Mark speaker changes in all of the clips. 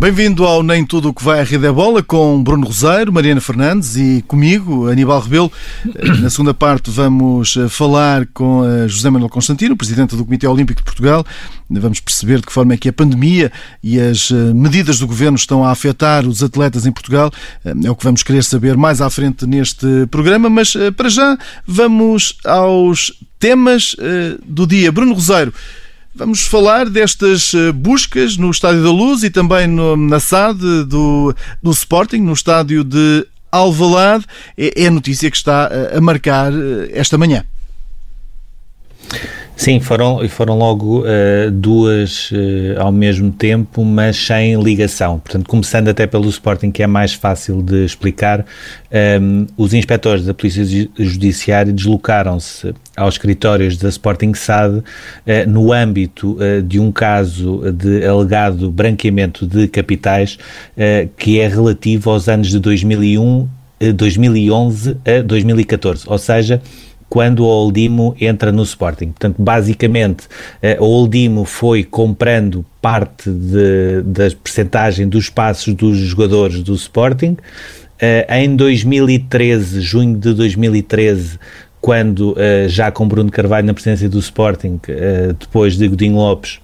Speaker 1: Bem-vindo ao Nem Tudo o que vai à Rede é Bola com Bruno Roseiro, Mariana Fernandes e comigo, Aníbal Rebelo. Na segunda parte vamos eh, falar com eh, José Manuel Constantino, Presidente do Comitê Olímpico de Portugal. Vamos perceber de que forma é que a pandemia e as eh, medidas do Governo estão a afetar os atletas em Portugal. É o que vamos querer saber mais à frente neste programa, mas para já vamos aos temas do dia. Bruno Roseiro, Vamos falar destas eh, buscas no Estádio da Luz e também no, na SAD do, do Sporting, no estádio de Alvalade. É, é a notícia que está eh, a marcar eh, esta manhã.
Speaker 2: Sim, foram, foram logo uh, duas uh, ao mesmo tempo, mas sem ligação. Portanto, começando até pelo Sporting, que é mais fácil de explicar, um, ehm, os inspectores da Polícia Judiciária deslocaram-se aos escritórios da Sporting SAD uh, no âmbito de um caso de alegado branqueamento de capitais que é relativo aos anos de 2001, 2011 a 2014, ou seja, quando o Oldimo entra no Sporting. Portanto, basicamente, eh, o Oldimo foi comprando parte de, da percentagem dos passos dos jogadores do Sporting. Eh, em 2013, junho de 2013, quando eh, já com Bruno Carvalho na presidência do Sporting, depois de Godinho Lopes,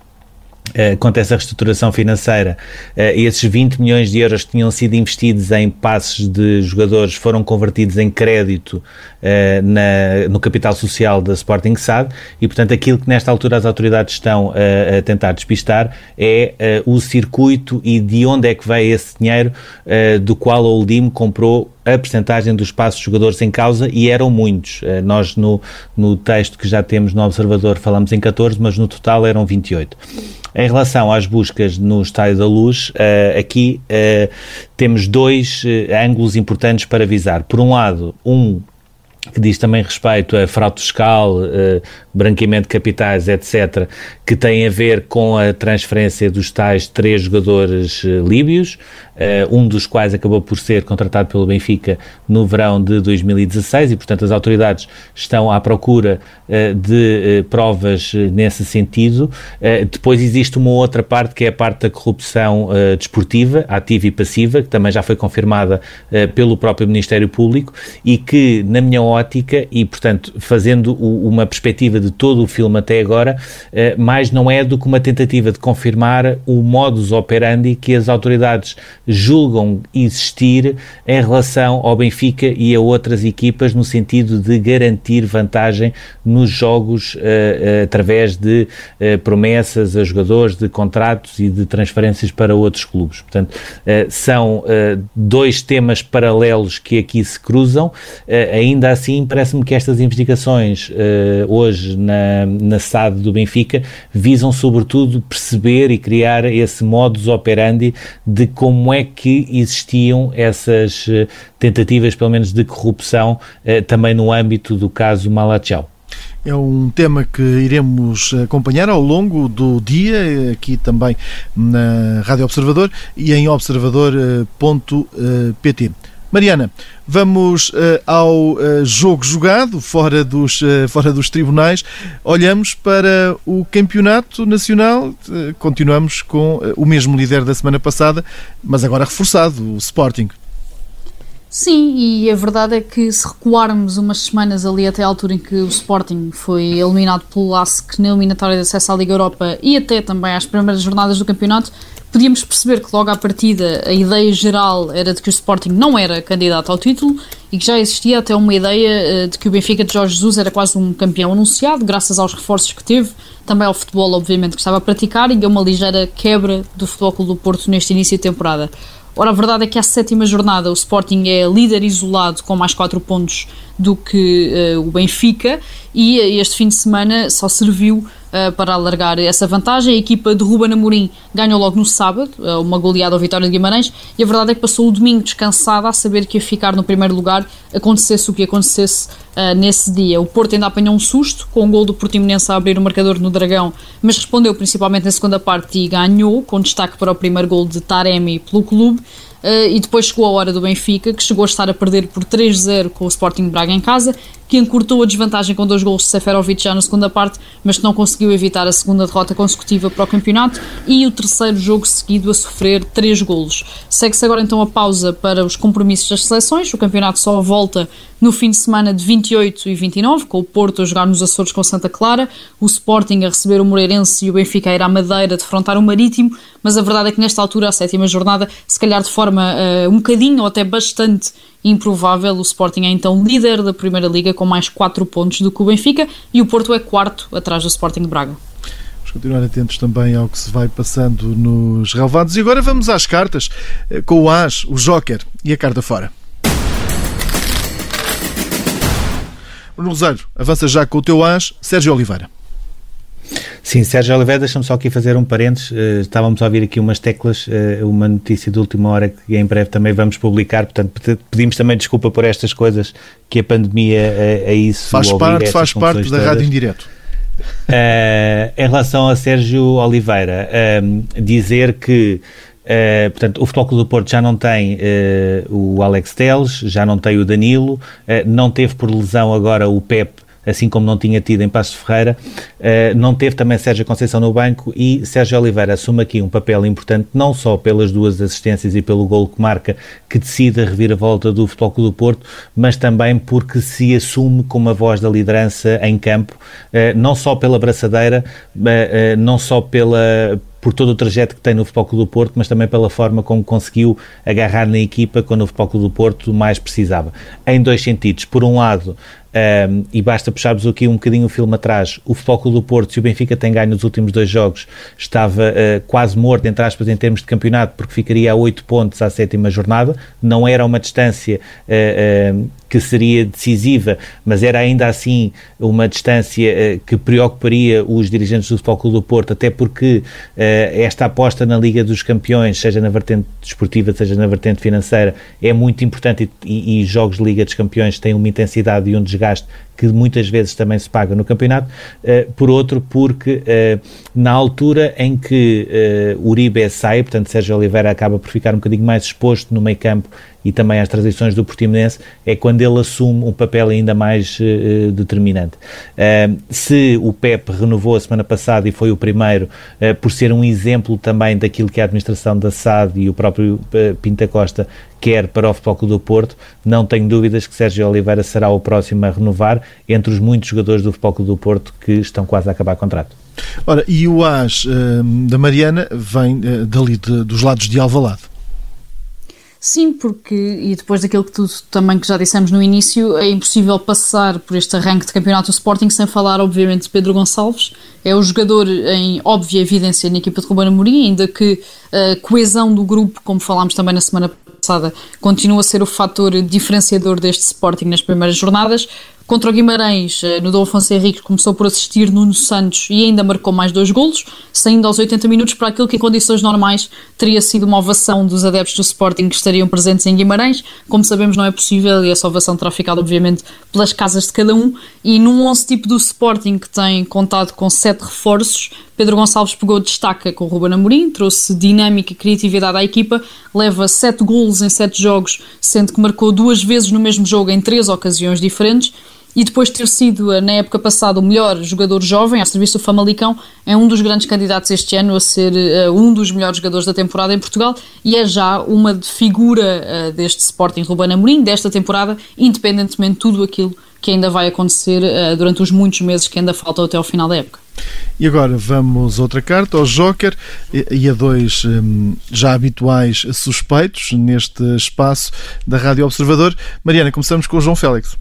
Speaker 2: acontece a reestruturação financeira, esses 20 milhões de euros que tinham sido investidos em passos de jogadores foram convertidos em crédito uh, na, no capital social da Sporting SAD e, portanto, aquilo que nesta altura as autoridades estão a tentar despistar é o circuito e de onde é que veio esse dinheiro do qual o Oldim comprou a percentagem dos passos jogadores em causa e eram muitos. Nós no, no texto que já temos no Observador falamos em 14, mas no total eram 28. Em relação às buscas no Estádio da Luz, aqui temos dois ângulos importantes para avisar. Por um lado, um que diz também respeito a fraude fiscal, branqueamento de capitais, etc., que tem a ver com a transferência dos tais três jogadores uh, líbios, uh, um dos quais acabou por ser contratado pelo Benfica no verão de 2016 e, portanto, as autoridades estão à procura de provas nesse sentido. depois existe uma outra parte que é a parte da corrupção desportiva, ativa e passiva, que também já foi confirmada pelo próprio Ministério Público e que, na minha ótica, e, portanto, fazendo uma perspectiva de todo o filme até agora, eh, mais não é do que uma tentativa de confirmar o modus operandi que as autoridades julgam existir em relação ao Benfica e a outras equipas no sentido de garantir vantagem nos jogos uh, uh, através de promessas a jogadores, de contratos e de transferências para outros clubes. Portanto, são dois temas paralelos que aqui se cruzam. ainda assim, parece-me que estas investigações hoje na, na SAD do Benfica visam sobretudo perceber e criar esse modus operandi de como é que existiam essas eh, tentativas, pelo menos de corrupção, eh, também no âmbito do caso Malachau.
Speaker 1: É um tema que iremos acompanhar ao longo do dia, aqui também na Rádio Observador e em observador.pt. Mariana, vamos uh, ao uh, jogo jogado fora dos, uh, fora dos tribunais. Olhamos para o campeonato nacional. continuamos com o mesmo líder da semana passada, mas agora reforçado, o Sporting.
Speaker 3: Sim, e a verdade é que se recuarmos umas semanas ali até a altura em que o Sporting foi eliminado pelo LASK na eliminatória de acesso à Liga Europa e até também às primeiras jornadas do campeonato, podíamos perceber que logo à partida a ideia geral era de que o Sporting não era candidato ao título e que já existia até uma ideia eh, de que o Benfica de Jorge Jesus era quase um campeão anunciado, graças aos reforços que teve, também ao futebol, obviamente, que estava a praticar e a uma ligeira quebra do Futebol Clube do Porto neste início de temporada. Ora, a verdade é que à sétima jornada o Sporting é líder isolado com mais 4 pontos do que uh, o Benfica e este fim de semana só serviu uh, para alargar essa vantagem. A equipa de Ruben Amorim ganhou logo no sábado, uh, uma goleada ao Vitória de Guimarães, e a verdade é que passou o domingo descansada a saber que ia ficar no primeiro lugar, acontecesse o que acontecesse uh, nesse dia. O Porto ainda apanhou um susto, com o gol do Portimonense a abrir o marcador no Dragão, mas respondeu principalmente na segunda parte e ganhou, com destaque para o primeiro gol de Taremi pelo clube. Uh, e depois chegou a hora do Benfica, que chegou a estar a perder por 3-0 com o Sporting Braga em casa, que encurtou a desvantagem com dois gols de Seferovic já na segunda parte, mas que não conseguiu evitar a segunda derrota consecutiva para o campeonato e o terceiro jogo seguido a sofrer três golos. Segue-se agora então a pausa para os compromissos das seleções, o campeonato só volta no fim de semana de 28 e 29, com o Porto a jogar nos Açores com Santa Clara, o Sporting a receber o Moreirense e o Benfica a ir à Madeira defrontar o Marítimo, mas a verdade é que nesta altura, a sétima jornada, se calhar de forma uh, um bocadinho ou até bastante improvável, o Sporting é então líder da Primeira Liga com mais 4 pontos do que o Benfica e o Porto é quarto atrás do Sporting de Braga.
Speaker 1: Vamos continuar atentos também ao que se vai passando nos relevados. E agora vamos às cartas, eh, com o As, o Joker e a carta fora. Bruno Rosário, avança já com o teu As, Sérgio Oliveira.
Speaker 2: Sim, Sérgio Oliveira, deixa-me só aqui fazer um parênteses. Uh, estávamos a ouvir aqui umas teclas, uh, uma notícia de última hora que em breve também vamos publicar, portanto pedimos também desculpa por estas coisas que a pandemia uh, a isso
Speaker 1: Faz parte, faz parte da rádio em direto.
Speaker 2: em relação a Sérgio Oliveira, dizer que Uh, portanto, o Futebol Clube do Porto já não tem uh, o Alex Teles, já não tem o Danilo, uh, não teve por lesão agora o Pep assim como não tinha tido em Passos Ferreira. Uh, não teve também Sérgio Conceição no banco e Sérgio Oliveira assume aqui um papel importante, não só pelas duas assistências e pelo gol que marca, que decide a reviravolta do Futebol Clube do Porto, mas também porque se assume como a voz da liderança em campo, uh, não só pela braçadeira, uh, não só pela por todo o trajeto que tem no Futebol Clube do Porto, mas também pela forma como conseguiu agarrar na equipa quando o Futebol Clube do Porto mais precisava. Em dois sentidos. Por um lado, um, e basta puxarmos aqui um bocadinho o filme atrás, o Clube do Porto, se o Benfica tem ganho nos últimos dois jogos, estava uh, quase morto, entre aspas, em termos de campeonato, porque ficaria a oito pontos à sétima jornada, não era uma distância uh, uh, que seria decisiva, mas era ainda assim uma distância que preocuparia os dirigentes do Clube do Porto, até porque esta aposta na Liga dos Campeões, seja na vertente desportiva, seja na vertente financeira, é muito importante e, e, e jogos de Liga dos Campeões têm uma intensidade e um desgaste mozgást que muitas vezes também se paga no campeonato, uh, por outro, porque uh, na altura em que uh, Uribe sai, portanto Sérgio Oliveira acaba por ficar um bocadinho mais exposto no meio campo e também às transições do Portimonense, é quando ele assume um papel ainda mais uh, determinante. Uh, se o PEP renovou a semana passada e foi o primeiro, uh, por ser um exemplo também daquilo que a administração da SAD e o próprio Pinta Costa quer para o Futebol Clube do Porto, não tenho dúvidas que Sérgio Oliveira será o próximo a renovar entre os muitos jogadores do Futebol Clube do Porto que estão quase a acabar contrato.
Speaker 1: Ora, e o AS da Mariana vem dali de, dos lados de Alvalade.
Speaker 3: Sim, porque, e depois daquilo que tu também que já dissemos no início, é impossível passar por este arranque de campeonato do Sporting sem falar, obviamente, de Pedro Gonçalves. É o jogador em óbvia evidência na equipa de Ruben Amorim, ainda que a coesão do grupo, como falámos também na semana passada, continua a ser o fator diferenciador deste Sporting nas primeiras jornadas. Contra o Guimarães, eh, no Dom Afonso Henrique, começou por assistir Nuno Santos e ainda marcou mais dois golos, saindo aos 80 minutos para aquilo que em condições normais teria sido uma ovação dos adeptos do Sporting que estariam presentes em Guimarães. Como sabemos não é possível e essa ovação terá ficado obviamente pelas casas de cada um e num 11 tipo do Sporting que tem contado com sete reforços, Pedro Gonçalves pegou destaca com o Ruben Amorim, trouxe dinâmica e criatividade à equipa, leva sete golos em sete jogos, sendo que marcou duas vezes no mesmo jogo em três ocasiões diferentes e depois de ter sido, eh, na época passada, o melhor jogador jovem ao serviço do Famalicão, é um dos grandes candidatos este ano a ser uh, um dos melhores jogadores da temporada em Portugal e é já uma figura uh, deste Sporting Ruben Amorim, desta temporada, independentemente de tudo aquilo que ainda vai acontecer uh, durante os muitos meses que ainda faltam até ao final da época.
Speaker 1: E agora vamos outra carta, ao Joker, e a dois um, já habituais suspeitos neste espaço da Rádio Observador. Mariana, começamos com o João Félix.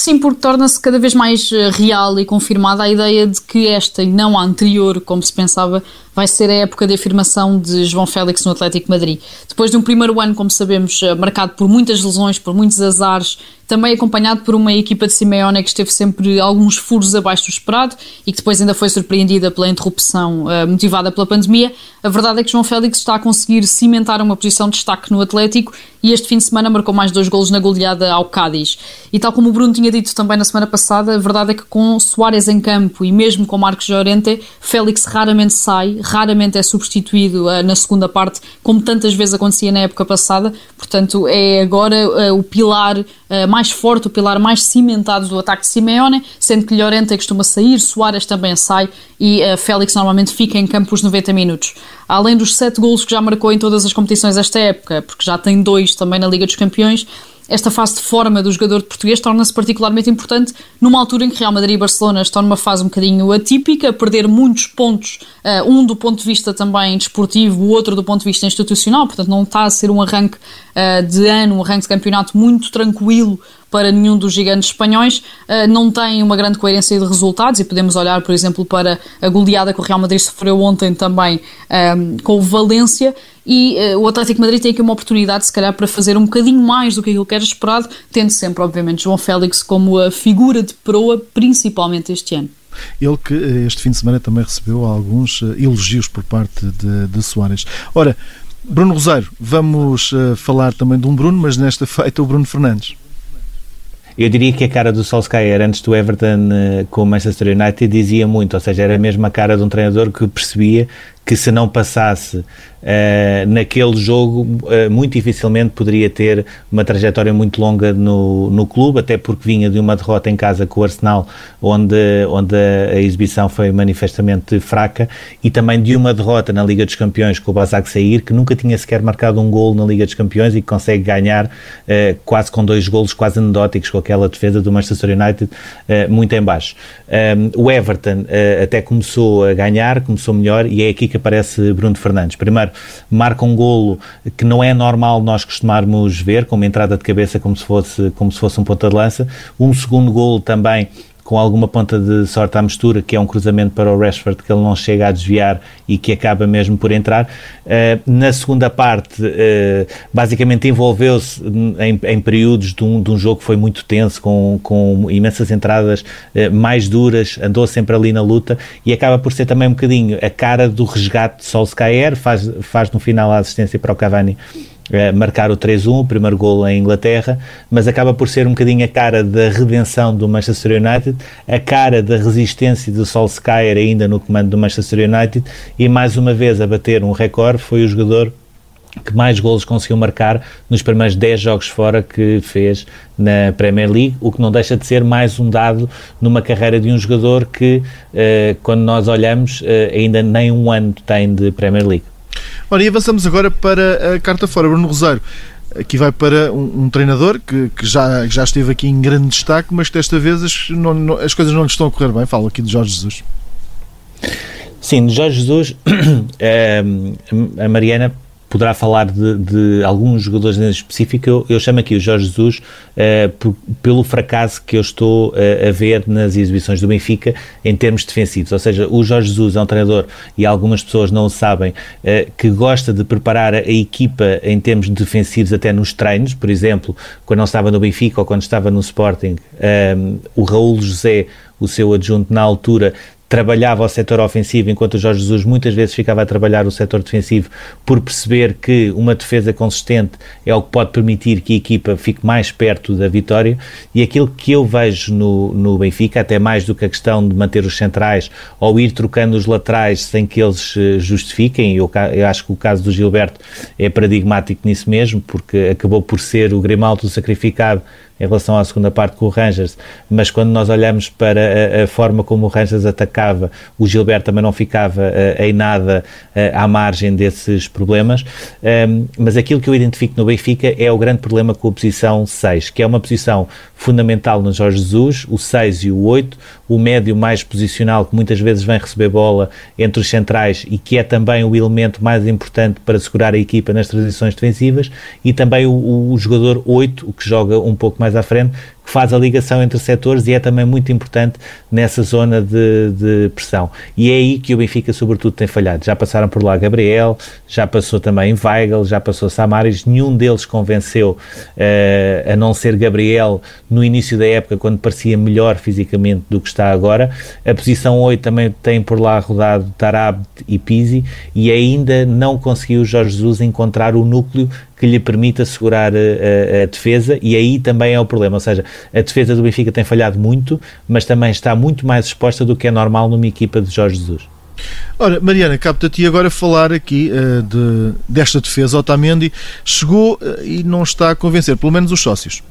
Speaker 3: Sim, porque torna-se cada vez mais eh, real e confirmada a ideia de que esta e não a anterior, como se pensava, vai ser a época de afirmação de João Félix no Atlético Madrid. Depois de um primeiro ano, como sabemos, eh, marcado por muitas lesões, por muitos azares, também acompanhado por uma equipa de Simeone que esteve sempre alguns furos abaixo do esperado e que depois ainda foi surpreendida pela interrupção uh, motivada pela pandemia, a verdade é que João Félix está a conseguir cimentar uma posição de destaque no Atlético e este fim de semana marcou mais dois golos na goleada ao Cádiz. E tal como o Bruno tinha dito também na semana passada, a verdade é que com Soares em campo e mesmo com Marcos Llorente, Félix raramente sai, raramente é substituído uh, na segunda parte, como tantas vezes acontecia na época passada. Portanto, é agora uh, o pilar uh, mais forte, o pilar mais cimentado do ataque de Simeone, sendo que Llorente costuma sair, Soares também sai e Félix normalmente fica em campo os 90 minutos. Além dos sete golos que já marcou em todas as competições esta época, porque já tem dois também na Liga dos Campeões, esta fase de forma do jogador português torna-se particularmente importante numa altura em que Real Madrid e Barcelona estão numa fase um bocadinho atípica, perder muitos pontos, uh, um do ponto de vista também desportivo, o outro do ponto de vista institucional, portanto não está a ser um arranque uh, de ano, um arranque de campeonato muito tranquilo para nenhum dos gigantes espanhóis, uh, não tem uma grande coerência de resultados e podemos olhar, por exemplo, para a goleada que o Real Madrid sofreu ontem também com o Valência e uh, o Atlético Madrid tem aqui uma oportunidade, se calhar, para fazer um bocadinho mais do que aquilo que era esperado, tendo sempre, obviamente, João Félix como a figura de proa, principalmente este ano.
Speaker 1: Ele que eh, este fim de semana também recebeu alguns elogios por parte de, de Soares. Ora, Bruno Rosário, vamos uh, falar também de um Bruno, mas nesta feita o Bruno Fernandes.
Speaker 2: Eu diria que a cara do Solskjaer antes do Everton uh, com o Manchester United dizia muito, ou seja, era mesmo a cara de um treinador que percebia que se não passasse uh, naquele jogo, uh, muito dificilmente poderia ter uma trajetória muito longa no, no clube, até porque vinha de uma derrota em casa com o Arsenal, onde, onde a, a exibição foi manifestamente fraca, e também de uma derrota na Liga dos Campeões com o Basak Sair, que nunca tinha sequer marcado um gol na Liga dos Campeões e que consegue ganhar uh, quase com dois golos quase anedóticos com aquela defesa do Manchester United muito em baixo. Um, o Everton até começou a ganhar, começou melhor, e é aqui que aparece Bruno Fernandes. Primeiro, marca um golo que não é normal nós costumarmos ver, com uma entrada de cabeça como se fosse, como se fosse um ponta de lança. Um segundo golo também com alguma ponta de sorte à mistura, que é um cruzamento para o Rashford que ele não chega a desviar e que acaba mesmo por entrar. Uh, na segunda parte, uh, basicamente envolveu-se em, em, períodos de um, de um, jogo que foi muito tenso, com, com imensas entradas uh, mais duras, andou sempre ali na luta e acaba por ser também um bocadinho a cara do resgate de Solskjaer, faz, faz no final a assistência para o Cavani é, marcar o 3-1, o primeiro gol em Inglaterra, mas acaba por ser um bocadinho a cara da redenção do Manchester United, a cara da resistência do Solskjaer ainda no comando do Manchester United e mais uma vez a bater um recorde foi o jogador que mais golos conseguiu marcar nos primeiros 10 jogos fora que fez na Premier League, o que não deixa de ser mais um dado numa carreira de um jogador que, eh, quando nós olhamos, eh, ainda nem um ano tem de Premier League.
Speaker 1: Ora, e avançamos agora para a carta fora. Bruno Rosário, aqui vai para um, um treinador que, que, já, já esteve aqui em grande destaque, mas que desta vez as, não, não, as coisas não lhe estão a correr bem. Falo aqui de Jorge Jesus.
Speaker 2: Sim, de Jorge Jesus, eh, a Mariana poderá falar de, de, alguns jogadores em específico. Eu, eu chamo aqui o Jorge Jesus uh, pelo fracasso que eu estou uh, a ver nas exibições do Benfica em termos defensivos. Ou seja, o Jorge Jesus é um treinador, e algumas pessoas não o sabem, uh, que gosta de preparar a equipa em termos defensivos até nos treinos. Por exemplo, quando não estava no Benfica ou quando estava no Sporting, o Raul José o seu adjunto na altura trabalhava o setor ofensivo, enquanto o Jorge Jesus muitas vezes ficava a trabalhar o setor defensivo, por perceber que uma defesa consistente é o que pode permitir que a equipa fique mais perto da vitória. E aquilo que eu vejo no, no Benfica, até mais do que a questão de manter os centrais ou ir trocando os laterais sem que eles eh, justifiquem, eu, eu acho que o caso do Gilberto é paradigmático nisso mesmo, porque acabou por ser o Grimaldo sacrificado em relação à segunda parte com o Rangers, mas quando nós olhamos para a, a forma como o Rangers atacava, o Gilberto também não ficava uh, em nada uh, à margem desses problemas, um, mas aquilo que eu identifico no Benfica é o grande problema com a posição 6, que é uma posição fundamental no Jorge Jesus, o 6 e o 8, o médio mais posicional que muitas vezes vem receber bola entre os centrais e que é também o elemento mais importante para segurar a equipa nas transições defensivas, e também o, o jogador 8, o que joga um pouco mais à frente, faz a ligação entre setores e é também muito importante nessa zona de, de pressão. E é aí que o Benfica, sobretudo, tem falhado. Já passaram por lá Gabriel, já passou também Weigl, já passou Samaris, nenhum deles convenceu, uh, a não ser Gabriel, no início da época, quando parecia melhor fisicamente do que está agora. A posição 8 também tem por lá rodado Tarab e Pizzi e ainda não conseguiu Jorge Jesus encontrar o núcleo que lhe permita assegurar a, a, a, defesa e aí também é o problema, ou seja, a defesa do Benfica tem falhado muito, mas também está muito mais exposta do que é normal numa equipa de Jorge Jesus.
Speaker 1: Ora, Mariana, capta-te agora falar aqui uh, de, desta defesa. Otamendi chegou uh, e não está a convencer, pelo menos os sócios.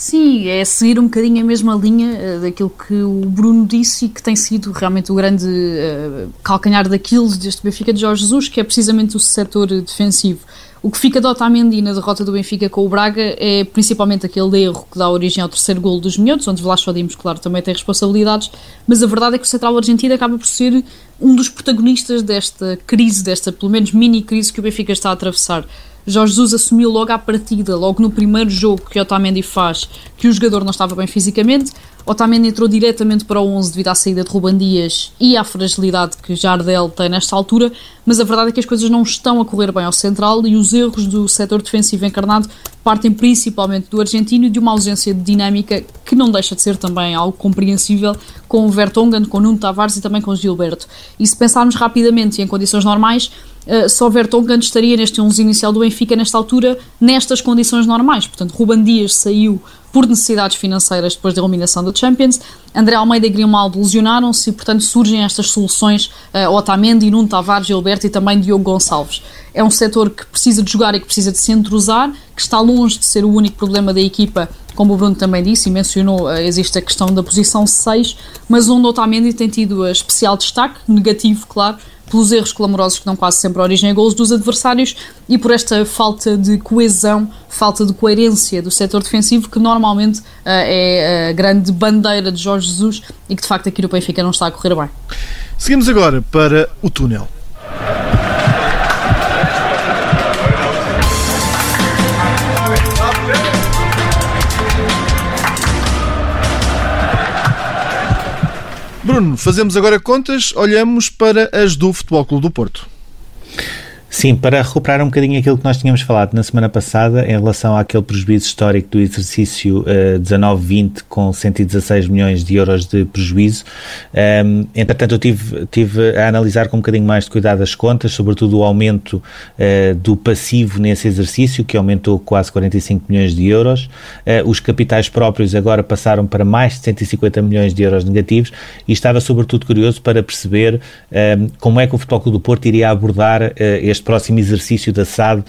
Speaker 3: Sim, é seguir um bocadinho a mesma linha uh, daquilo que o Bruno disse e que tem sido realmente o grande uh, calcanhar daquilo deste Benfica de Jorge Jesus, que é precisamente o setor defensivo. O que fica de Otamendi na derrota do Benfica com o Braga é principalmente aquele erro que dá origem ao terceiro gol dos Minhotos, onde Vlacho Dimos, claro, também tem responsabilidades, mas a verdade é que o Central Argentino acaba por ser um dos protagonistas desta crise, desta pelo menos mini crise que o Benfica está a atravessar. Jorge Jesus assumiu logo à partida, logo no primeiro jogo que Otamendi faz, que o jogador não estava bem fisicamente. Otamendi entrou diretamente para o 11 devido à saída de Ruban Dias e à fragilidade que Jardel tem nesta altura, mas a verdade é que as coisas não estão a correr bem ao central e os erros do setor defensivo encarnado partem principalmente do argentino e de uma ausência de dinâmica que não deixa de ser também algo compreensível com o Vertonghen, com o Nuno Tavares e também com o Gilberto. E se pensarmos rapidamente e em condições normais, uh, só Vertonghen estaria neste 11 inicial do Benfica nesta altura, nestas condições normais. Portanto, Ruban Dias saiu por necessidades financeiras depois da eliminação da Champions. André Almeida e Grimaldo lesionaram-se e, portanto, surgem estas soluções uh, Otamendi, Nuno Tavares, Gilberto e também Diogo Gonçalves. É um setor que precisa de jogar e que precisa de se entrosar, que está longe de ser o único problema da equipa, como o Bruno também disse e mencionou, uh, existe a questão da posição 6, mas onde Otamendi tem tido uh, especial destaque, negativo, claro, pelos erros clamorosos que dão quase sempre origem a gols dos adversários e por esta falta de coesão, falta de coerência do setor defensivo que normalmente uh, é a grande bandeira de Jorge Jesus e que de facto aqui no Benfica não está a correr bem.
Speaker 1: Seguimos agora para o túnel. Bruno, fazemos agora contas, olhamos para as do Futebol Clube do Porto.
Speaker 2: Sim, para recuperar um bocadinho aquilo que nós tínhamos falado na semana passada em relação àquele prejuízo histórico do exercício uh, 19-20 com 116 milhões de euros de prejuízo. Um, ehm, entretanto, eu tive, tive a analisar com um bocadinho mais de cuidado as contas, sobretudo o aumento uh, do passivo nesse exercício, que aumentou quase 45 milhões de euros. Uh, os capitais próprios agora passaram para mais de 150 milhões de euros negativos e estava sobretudo curioso para perceber um, ehm, como é que o Futebol Clube do Porto iria abordar este este próximo exercício da SAD uh,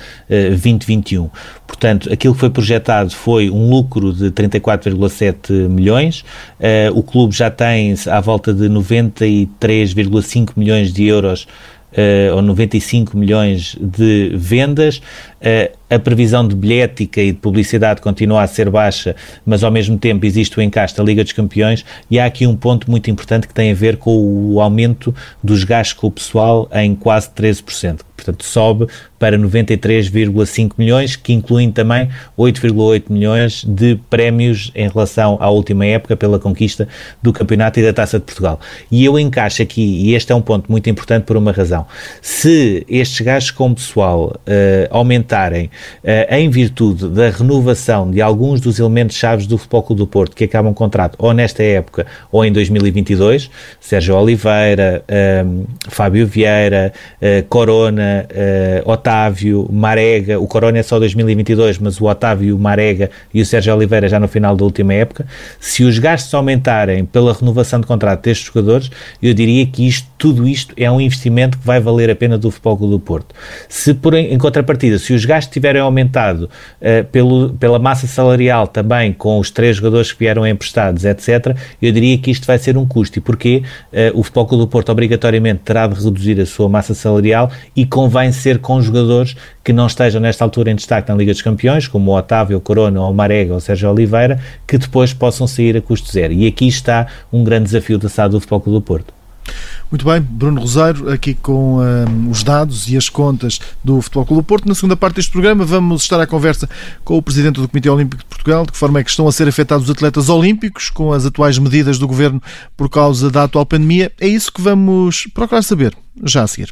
Speaker 2: 2021. Portanto, aquilo que foi projetado foi um lucro de 34,7 milhões, uh, o clube já tem à volta de 93,5 milhões de euros uh, ou 95 milhões de vendas. A previsão de bilhética e de publicidade continua a ser baixa, mas ao mesmo tempo existe o encaixe da Liga dos Campeões e há aqui um ponto muito importante que tem a ver com o aumento dos gastos com o pessoal em quase 13%. Portanto, sobe para 93,5 milhões, que incluem também 8,8 milhões de prémios em relação à última época pela conquista do Campeonato e da Taça de Portugal. E eu encaixo aqui, e este é um ponto muito importante por uma razão, se estes gastos com o pessoal uh, aumentarem uh, em virtude da renovação de alguns dos elementos chaves do Futebol Clube do Porto que acabam contrato ou nesta época ou em 2022, Sérgio Oliveira, eh, Fábio Vieira, uh, Corona, Otávio, Marega, o Corona é só 2022, mas o Otávio, o Marega e o Sérgio Oliveira já no final da última época, se os gastos aumentarem pela renovação de contrato destes jogadores, eu diria que isto, tudo isto é um investimento que vai valer a pena do Futebol Clube do Porto. Se, por, em contrapartida, se os gastos tiverem aumentado uh, pelo, pela massa salarial também, com os três jogadores que vieram emprestados, etc., eu diria que isto vai ser um custo. E porquê? Uh, o Futebol Clube do Porto obrigatoriamente terá de reduzir a sua massa salarial e convém ser com jogadores que não estejam nesta altura em destaque na Liga dos Campeões, como o Otávio, o Corona, o Marega ou o Sérgio Oliveira, que depois possam sair a custo zero. E aqui está um grande desafio da SAD do Futebol Clube do Porto.
Speaker 1: Muito bem, Bruno Rosário, aqui com um, os dados e as contas do Futebol Clube do Porto. Na segunda parte deste programa vamos estar à conversa com o Presidente do Comitê Olímpico de Portugal, de que forma é que estão a ser afetados os atletas olímpicos com as atuais medidas do Governo por causa da atual pandemia. É isso que vamos procurar saber já a seguir.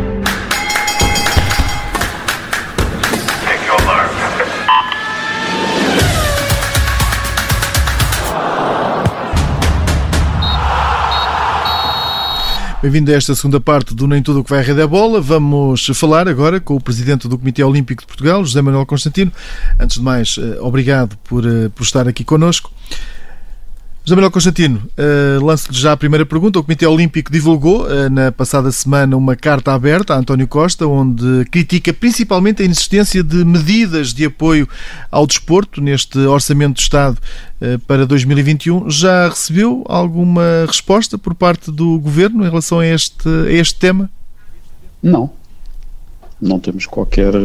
Speaker 1: Bem-vindo a esta segunda parte do Nem Tudo o que vai à Rede é Bola. Vamos falar agora com o Presidente do Comitê Olímpico de Portugal, José Manuel Constantino. Antes de mais, eh, obrigado por, eh, por estar aqui connosco. José Manuel Constantino, uh, lanço-lhe já a primeira pergunta. O Comitê Olímpico divulgou uh, na passada semana uma carta aberta a António Costa, onde critica principalmente a inexistência de medidas de apoio ao desporto neste Orçamento de Estado uh, para 2021. Já recebeu alguma resposta por parte do Governo em relação a este, a este tema?
Speaker 4: Não. Não temos qualquer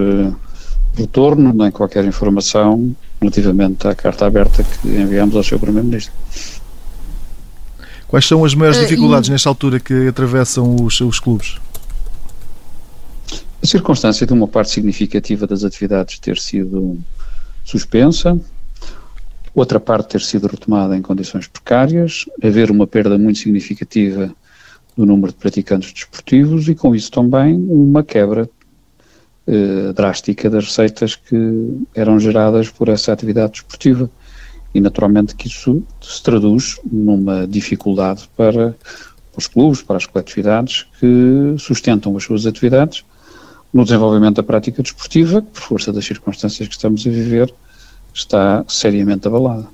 Speaker 4: retorno, nem qualquer informação relativamente à carta aberta que enviamos ao Sr. Primeiro-Ministro.
Speaker 1: Quais são as maiores uh, dificuldades e... nesta altura que atravessam os, os clubes?
Speaker 4: A circunstância de uma parte significativa das atividades ter sido suspensa, outra parte ter sido retomada em condições precárias, haver uma perda muito significativa do número de praticantes desportivos e, com isso, também uma quebra eh, drástica das receitas que eram geradas por essa atividade desportiva. E naturalmente que isso se traduz numa dificuldade para os clubes, para as coletividades que sustentam as suas atividades no desenvolvimento da prática desportiva, que por força das circunstâncias que estamos a viver, está seriamente abalada.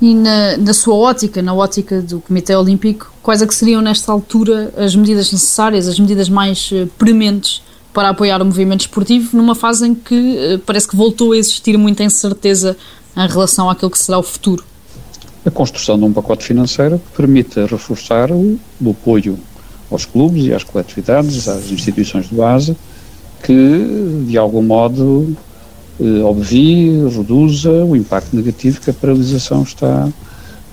Speaker 3: E na, na, sua ótica, na ótica do Comitê Olímpico, quais é que seriam nesta altura as medidas necessárias, as medidas mais uh, prementes para apoiar o movimento esportivo numa fase em que eh, parece que voltou a existir muita incerteza em relação àquilo que será o futuro.
Speaker 4: A construção de um pacote financeiro que permita reforçar o, o apoio aos clubes e às coletividades, às instituições de base, que de algum modo eh, obvie, reduza o impacto negativo que a paralisação está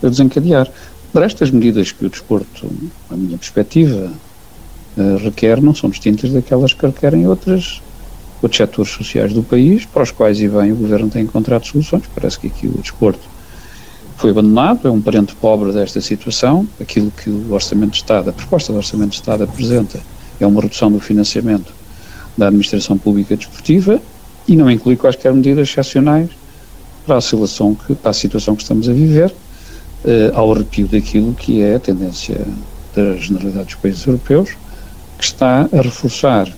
Speaker 4: a desencadear. Para estas medidas que o desporto, a minha perspectiva, eh, requer não são distintas daquelas que requerem outras, outros setores sociais do país, para os quais, e bem, o Governo tem encontrado soluções. Parece que aqui o desporto foi abandonado, é um parente pobre desta situação. Aquilo que o Orçamento de Estado, a proposta do Orçamento de Estado apresenta é uma redução do financiamento da administração pública desportiva e não inclui quaisquer medidas excepcionais para a, situação que, para a situação que estamos a viver, eh, ao arrepio daquilo que é a tendência da generalidade dos países europeus, que está a reforçar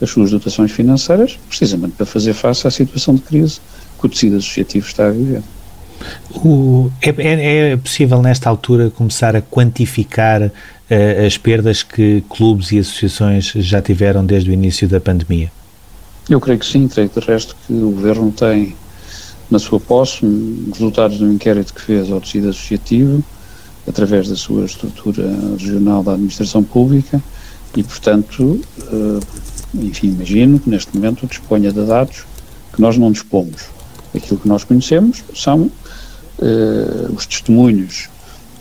Speaker 4: as suas dotações financeiras, precisamente para fazer face à situação de crise que o tecido associativo está a viver.
Speaker 2: O, é, é, é, possível, nesta altura, começar a quantificar uh, as perdas que clubes e associações já tiveram desde o início da pandemia?
Speaker 4: Eu creio que sim, creio de resto que o Governo tem na sua posse resultados do inquérito que fez ao tecido associativo, através da sua estrutura regional da administração pública, e, portanto, uh, enfim, imagino que neste momento disponha de dados que nós não dispomos. Aquilo que nós conhecemos são uh, os testemunhos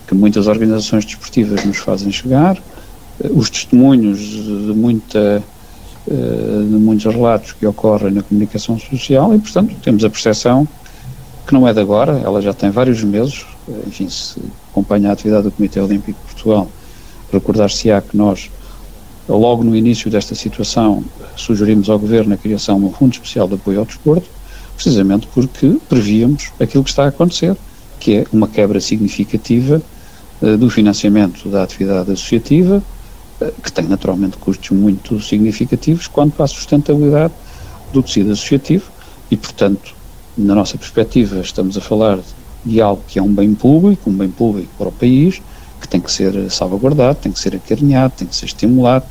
Speaker 4: que muitas organizações desportivas nos fazem chegar, uh, os testemunhos de, muita, de muitos relatos que ocorrem na comunicação social e, portanto, temos a percepção que não é de agora, ela já tem vários meses, enfim, se acompanha a atividade do Comitê Olímpico de Portugal, recordar-se-á que nós logo no início desta situação, sugerimos ao Governo a criação de um Fundo Especial de Apoio ao Desporto, precisamente porque prevíamos aquilo que está a acontecer, que é uma quebra significativa uh, do financiamento da atividade associativa, uh, que tem naturalmente custos muito significativos quanto à sustentabilidade do tecido associativo e, portanto, na nossa perspectiva, estamos a falar de algo que é um bem público, um bem público para o país, que tem que ser salvaguardado, tem que ser acarinhado, tem que ser estimulado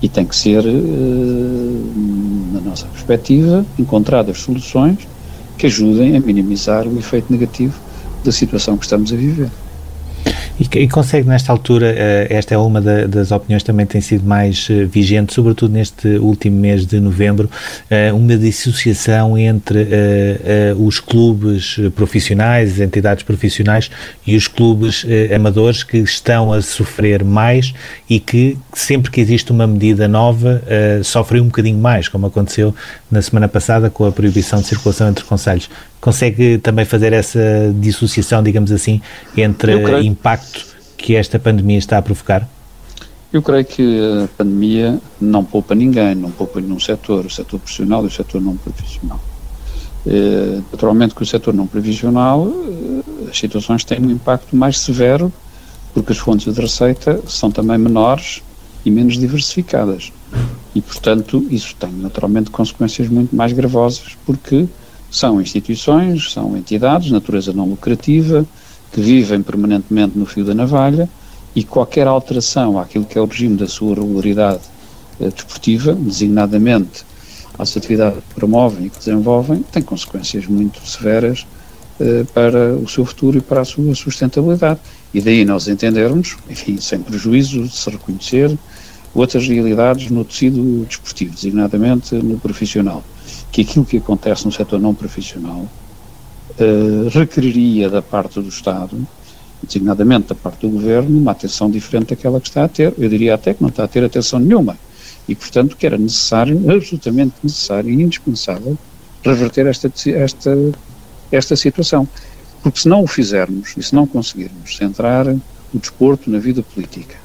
Speaker 4: e tem que ser, eh, na nossa perspectiva, encontradas soluções que ajudem a minimizar o efeito negativo da situação que estamos a viver.
Speaker 2: E, e, consegue, nesta altura, uh, esta é uma da, das opiniões também tem sido mais uh, vigente, sobretudo neste último mês de novembro, uh, uma dissociação entre os clubes profissionais, as entidades profissionais e os clubes amadores que estão a sofrer mais e que sempre que existe uma medida nova sofrem um bocadinho mais, como aconteceu na semana passada com a proibição de circulação entre conselhos. Consegue também fazer essa dissociação, digamos assim, entre o impacto que esta pandemia está a provocar?
Speaker 4: Eu creio que a pandemia não poupa ninguém, não poupa nenhum setor, o setor profissional e o setor não profissional. É, naturalmente que o setor não previsional, eh, as situações têm um impacto mais severo, porque as fontes de receita são também menores e menos diversificadas. E, portanto, isso tem naturalmente consequências muito mais gravosas, porque são instituições, são entidades, de natureza não lucrativa, que vivem permanentemente no fio da navalha e qualquer alteração àquilo que é o regime da sua regularidade eh, desportiva, designadamente às atividades que promovem e que desenvolvem, tem consequências muito severas eh, para o seu futuro e para a sua sustentabilidade. E daí nós entendermos, enfim, sem prejuízo de se reconhecer outras realidades no tecido desportivo, designadamente no profissional que aquilo que acontece no setor não profissional uh, requeriria da parte do Estado, designadamente da parte do Governo, uma atenção diferente daquela que está a ter. Eu diria até que não está a ter atenção nenhuma. E, portanto, que era necessário, absolutamente necessário e indispensável reverter esta, esta, esta situação. Porque se não o fizermos e se não conseguirmos centrar o desporto na vida política,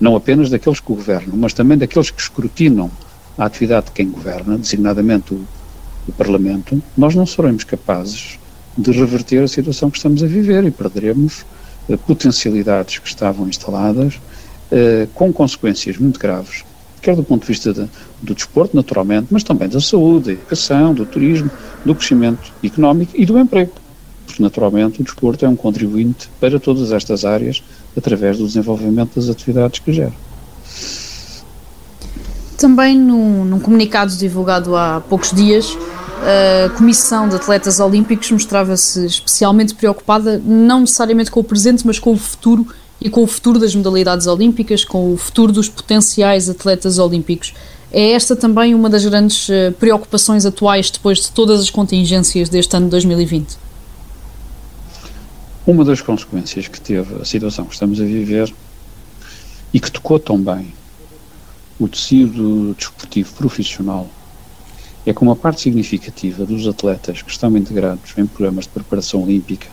Speaker 4: não apenas daqueles que governam, mas também daqueles que escrutinam a atividade de quem governa, designadamente o, o Parlamento, nós não seremos capazes de reverter a situação que estamos a viver e perderemos uh, potencialidades que estavam instaladas uh, com consequências muito graves, quer do ponto de vista de, do desporto, naturalmente, mas também da saúde, da educação, do turismo, do crescimento económico e do emprego. Porque, naturalmente, o desporto é um contribuinte para todas estas áreas através do desenvolvimento das atividades que gera.
Speaker 3: Também num, num comunicado divulgado há poucos dias, a Comissão de Atletas Olímpicos mostrava-se especialmente preocupada, não necessariamente com o presente, mas com o futuro e com o futuro das modalidades olímpicas, com o futuro dos potenciais atletas olímpicos. É esta também uma das grandes eh, preocupações atuais depois de todas as contingências deste ano de 2020?
Speaker 4: Uma das consequências que teve a situação que estamos a viver e que tocou tão bem o tecido desportivo profissional é que uma parte significativa dos atletas que estão integrados em programas de preparação olímpica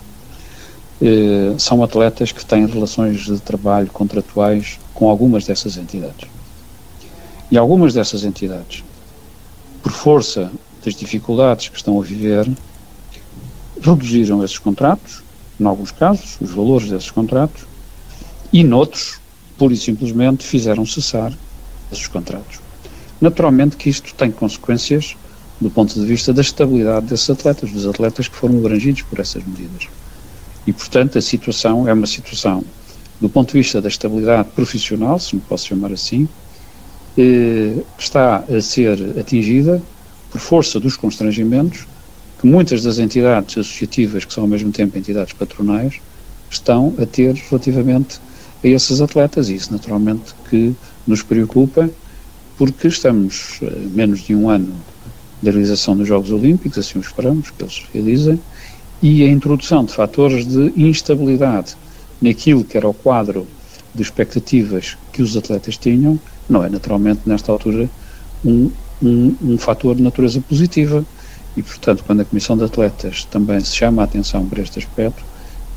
Speaker 4: eh, são atletas que têm relações de trabalho contratuais com algumas dessas entidades. E algumas dessas entidades, por força das dificuldades que estão a viver, reduziram esses contratos, em alguns casos, os valores desses contratos, e noutros, pura e simplesmente, fizeram cessar esses contratos. Naturalmente que isto tem consequências do ponto de vista da estabilidade desses atletas, dos atletas que foram abrangidos por essas medidas. E, portanto, a situação é uma situação, do ponto de vista da estabilidade profissional, se me posso chamar assim, eh, está a ser atingida por força dos constrangimentos que muitas das entidades associativas, que são ao mesmo tempo entidades patronais, estão a ter relativamente a esses atletas. E isso, naturalmente, que nos preocupa, porque estamos a menos de um ano da realização dos Jogos Olímpicos, assim o esperamos que eles realizem, e a introdução de fatores de instabilidade naquilo que era o quadro de expectativas que os atletas tinham, não é naturalmente nesta altura um, um, um fator de natureza positiva. E, portanto, quando a Comissão de Atletas também se chama a atenção para este aspecto,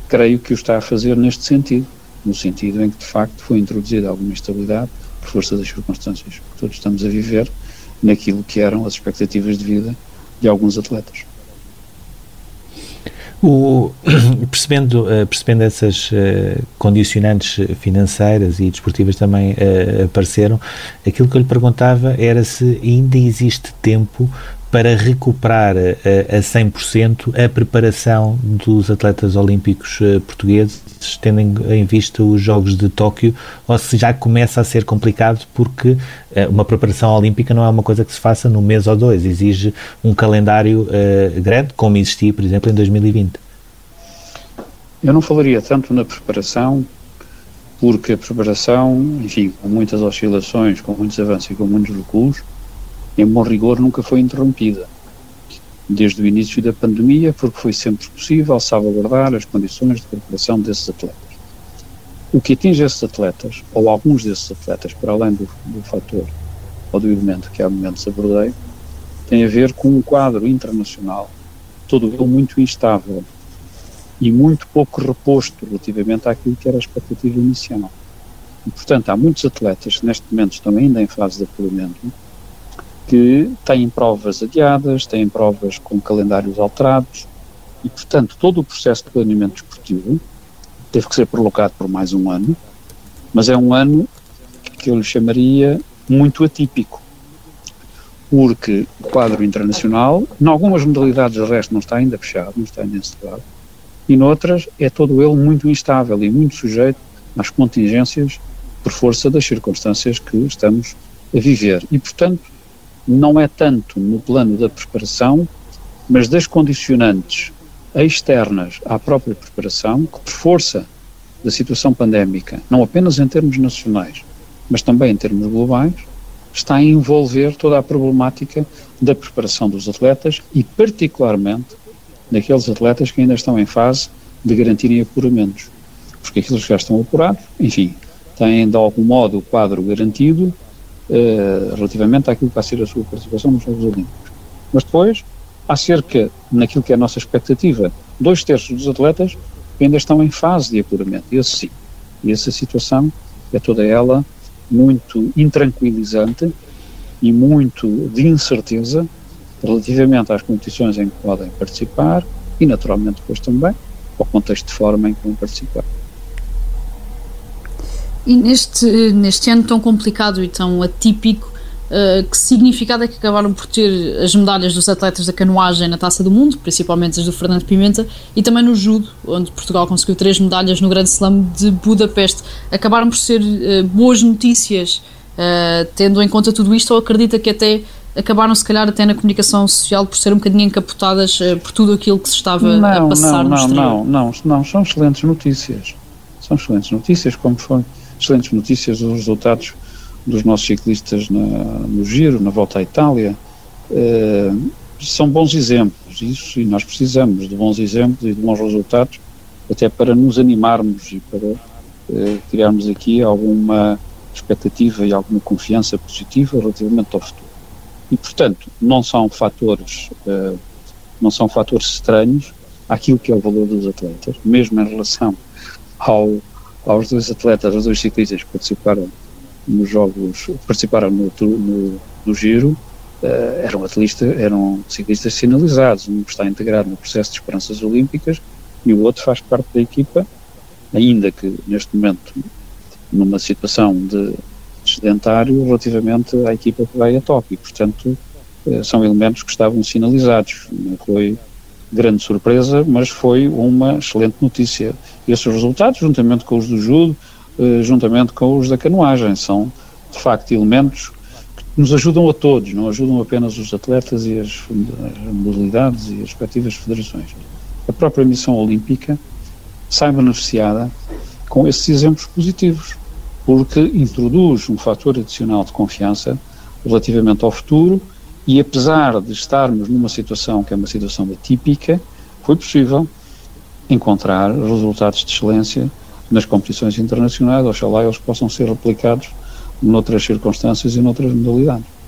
Speaker 4: creio que o está a fazer neste sentido, no sentido em que, de facto, foi introduzida alguma instabilidade por força das circunstâncias que todos estamos a viver, naquilo que eram as expectativas de vida de alguns atletas.
Speaker 2: O, percebendo, uh, percebendo essas uh, condicionantes financeiras e desportivas também uh, apareceram, aquilo que eu lhe perguntava era se ainda existe tempo para recuperar a, a 100% a preparação dos atletas olímpicos portugueses, tendo em, vista os Jogos de Tóquio, ou se já começa a ser complicado porque uma preparação olímpica não é uma coisa que se faça num mês ou dois, exige um calendário grande, como existia, por exemplo, em 2020.
Speaker 4: Eu não falaria tanto na preparação, porque a preparação, enfim, com muitas oscilações, com muitos avanços e com muitos recuos, em bom rigor nunca foi interrompida. Desde o início da pandemia, porque foi sempre possível salvaguardar as condições de preparação desses atletas. O que atinge esses atletas, ou alguns desses atletas, para além do, do fator ou do elemento que há momentos abordei, tem a ver com um quadro internacional, todo ele muito instável, e muito pouco reposto relativamente àquilo que era a expectativa inicial. E, portanto, há muitos atletas que neste momento estão ainda em fase de apuramento que têm provas adiadas, têm provas com calendários alterados e, portanto, todo o processo de planeamento desportivo teve que ser prolongado por mais um ano, mas é um ano que eu lhe chamaria muito atípico, porque o quadro internacional, em algumas modalidades o resto não está ainda fechado, não está ainda encerrado, e noutras é todo ele muito instável e muito sujeito às contingências por força das circunstâncias que estamos a viver. E, portanto, não é tanto no plano da preparação, mas das condicionantes externas à própria preparação, que por força da situação pandémica, não apenas em termos nacionais, mas também em termos globais, está a envolver toda a problemática da preparação dos atletas e, particularmente, daqueles atletas que ainda estão em fase de garantirem apuramentos. Porque aqueles que já estão apurados, enfim, têm de algum modo o quadro garantido uh, relativamente àquilo que vai ser a sua participação nos Jogos Olímpicos. Mas depois, há cerca, naquilo que é a nossa expectativa, dois terços dos atletas que ainda estão em fase de apuramento. Esse sim. E essa situação é toda ela muito intranquilizante e muito de incerteza relativamente às competições em que podem participar e, naturalmente, depois também ao contexto de forma em que vão participar.
Speaker 3: E neste, neste ano tão complicado e tão atípico, uh, que significado é que acabaram por ter as medalhas dos atletas da canoagem na Taça do Mundo, principalmente as do Fernando Pimenta, e também no judo, onde Portugal conseguiu três medalhas no Grande Slam de Budapeste. Acabaram por ser uh, boas notícias, uh, tendo em conta tudo isto, ou acredita que até acabaram se calhar até na comunicação social por ser um bocadinho encapotadas por tudo aquilo que se estava
Speaker 4: não,
Speaker 3: a passar
Speaker 4: não,
Speaker 3: no exterior.
Speaker 4: Não, não, não, são excelentes notícias. São excelentes notícias, como foram excelentes notícias os resultados dos nossos ciclistas na, no Giro, na volta à Itália. Uh, são bons exemplos, isso, e nós precisamos de bons exemplos e de bons resultados, até para nos animarmos e para uh, criarmos aqui alguma expectativa e alguma confiança positiva relativamente ao futuro e, portanto, não são fatores, uh, não são fatores estranhos àquilo que é o valor dos atletas, mesmo em relação ao, aos dois atletas, aos dois ciclistas que participaram nos jogos, participaram no, no, no giro, uh, eram atletas, eram ciclistas sinalizados, um está integrado no processo de esperanças olímpicas e o outro faz parte da equipa, ainda que neste momento numa situação de sedentário relativamente à equipa que vai a Tóquio. Portanto, eh, são elementos que estavam sinalizados. Não foi grande surpresa, mas foi uma excelente notícia. Esses resultados, juntamente com os do judo, eh, juntamente com os da canoagem, são de facto elementos que nos ajudam a todos, não ajudam apenas os atletas e as, modalidades e as respectivas federações. A própria missão olímpica sai beneficiada com esses exemplos positivos porque introduz um fator adicional de confiança relativamente ao futuro e apesar de estarmos numa situação que é uma situação atípica, foi possível encontrar resultados de excelência nas competições internacionais, oxalá eles possam ser replicados noutras circunstâncias e noutras modalidades.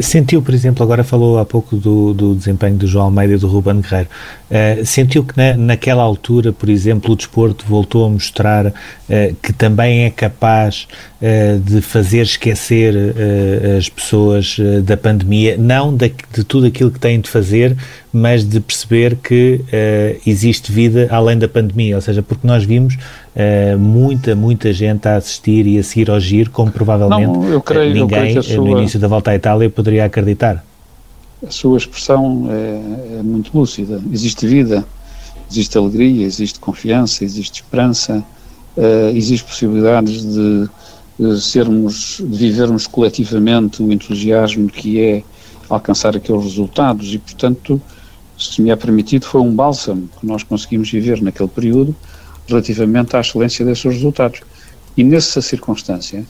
Speaker 2: Sentiu, por exemplo, agora falou há pouco do, do desempenho do João Almeida e do Ruben Guerreiro. Uh, sentiu que na, naquela altura, por exemplo, o desporto voltou a mostrar uh, que também é capaz uh, de fazer esquecer as pessoas da pandemia, não de, de tudo aquilo que têm de fazer, mas de perceber que existe vida além da pandemia, ou seja, porque nós vimos uh, muita, muita gente a assistir e a seguir ao giro, como provavelmente Não, creio, ninguém sua, no início da volta à Itália poderia acreditar.
Speaker 4: A sua expressão é, é muito lúcida. Existe vida, existe alegria, existe confiança, existe esperança, uh, existe possibilidades de sermos, de vivermos coletivamente o entusiasmo que é alcançar aqueles resultados e, portanto, se me é permitido, foi um bálsamo que nós conseguimos viver naquele período relativamente à excelência desses resultados. E nessa circunstância,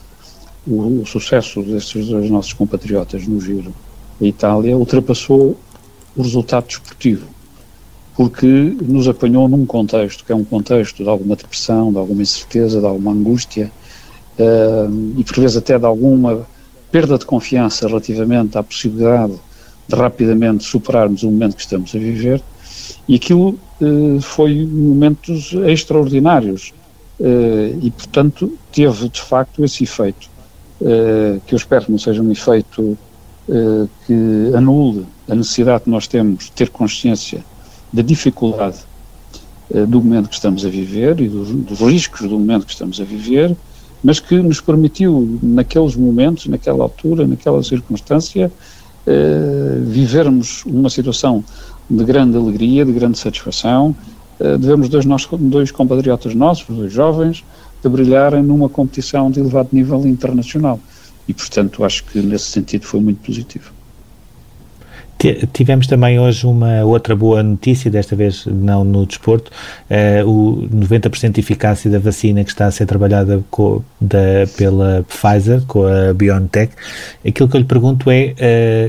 Speaker 4: o, o sucesso destes dois nossos compatriotas no Giro, a Itália, ultrapassou o resultado desportivo, porque nos apanhou num contexto que é um contexto de alguma depressão, de alguma incerteza, de alguma angústia, uh, e por vezes até de alguma perda de confiança relativamente à possibilidade de rapidamente superarmos o momento que estamos a viver, e aquilo uh, foi momentos extraordinários. Uh, e, portanto, teve de facto esse efeito, uh, que eu espero que não seja um efeito que anule a necessidade que nós temos de ter consciência da dificuldade do momento que estamos a viver e dos, dos riscos do momento que estamos a viver, mas que nos permitiu, naqueles momentos, naquela altura, naquela circunstância, eh, vivermos uma situação de grande alegria, de grande satisfação, eh, de vermos dois, nós, dois compatriotas nossos, dois jovens, de brilharem numa competição de elevado nível internacional. E, portanto, acho que nesse sentido foi muito positivo.
Speaker 2: Tivemos também hoje uma outra boa notícia, desta vez não no desporto, uh, o 90% de eficácia da vacina que está a ser trabalhada com, da, pela Pfizer, com a BioNTech. Aquilo que eu lhe pergunto é,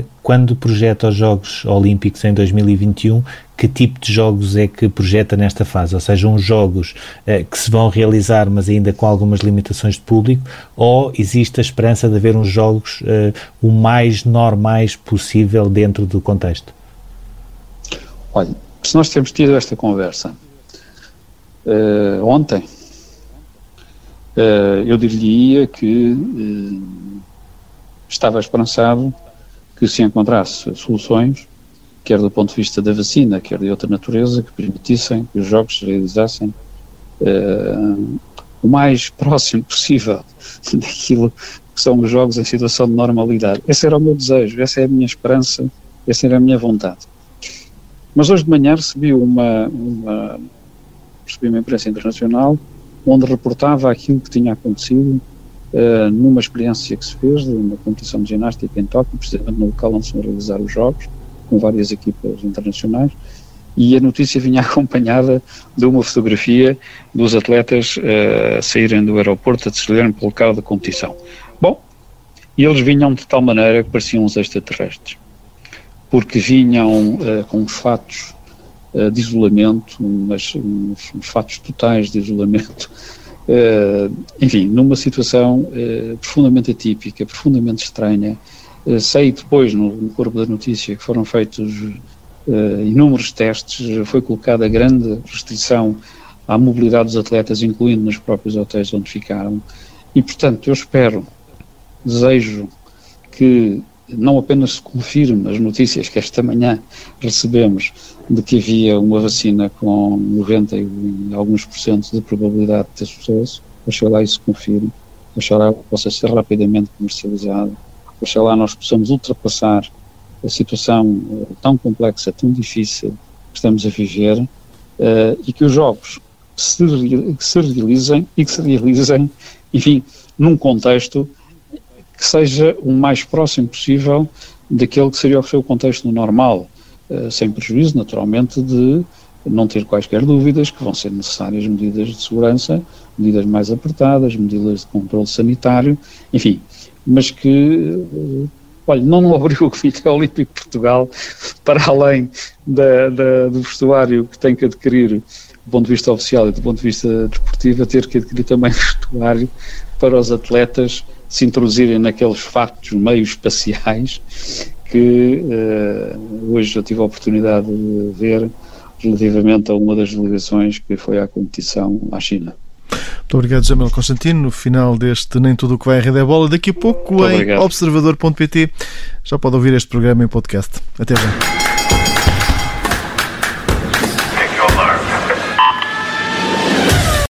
Speaker 2: uh, quando projeta os Jogos Olímpicos em 2021, que tipo de jogos é que projeta nesta fase? Ou seja, uns jogos eh, que se vão realizar, mas ainda com algumas limitações de público, ou existe a esperança de haver uns jogos eh, o mais normais possível dentro do contexto?
Speaker 4: Olha, se nós temos tido esta conversa eh, ontem, eh, eu diria que eh, estava esperançado que se encontrasse soluções, quer do ponto de vista da vacina, quer de outra natureza, que permitissem que os jogos se realizassem uh, o mais próximo possível daquilo que são os jogos em situação de normalidade. Esse era o meu desejo, essa é a minha esperança, essa era a minha vontade. Mas hoje de manhã recebi uma, uma, recebi uma imprensa internacional onde reportava aquilo que tinha acontecido uh, numa experiência que se fez de uma competição de ginástica em Tóquio, precisamente no local onde se vão realizar os Jogos, com várias equipas internacionais, e a notícia vinha acompanhada de uma fotografia dos atletas uh, saírem do aeroporto a descerem pelo local da competição. Bom, eles vinham de tal maneira que pareciam uns extraterrestres, porque vinham uh, com os fatos uh, de isolamento, uns, uns, fatos totais de isolamento, enfim, numa situação uh, profundamente atípica, profundamente estranha. Uh, sei depois, no, no, corpo da notícia, que foram feitos inúmeros testes, foi colocada grande restrição à mobilidade dos atletas, incluindo nos próprios hotéis onde ficaram. E, portanto, eu espero, desejo que não apenas se confirme as notícias que esta manhã recebemos de que havia uma vacina com 90 e alguns por cento de probabilidade de ter sucesso, oxalá isso confirme, oxalá possa ser rapidamente comercializado, oxalá nós possamos ultrapassar a situação eh, tão complexa, tão difícil que estamos a viver uh, e que os jogos se, se realizem e que se realizem, enfim, num contexto que seja o mais próximo possível daquele que seria o seu contexto normal, uh, sem prejuízo, naturalmente, de não ter quaisquer dúvidas que vão ser necessárias medidas de segurança, medidas mais apertadas, medidas de controle sanitário, enfim, mas que, uh, olha, não, não obriga o Comitê Olímpico de Portugal, para além da, da, do vestuário que tem que adquirir do ponto de vista oficial e do ponto de vista desportivo, a ter que adquirir também vestuário para os atletas se introduzirem naqueles factos meio espaciais que uh, hoje eu tive a oportunidade de ver relativamente a uma das delegações que foi à competição à China.
Speaker 1: Muito obrigado, Jamel Constantino. No final deste Nem Tudo o que vai à rede é bola, daqui a pouco Muito em observador.pt já pode ouvir este programa em podcast. Até já.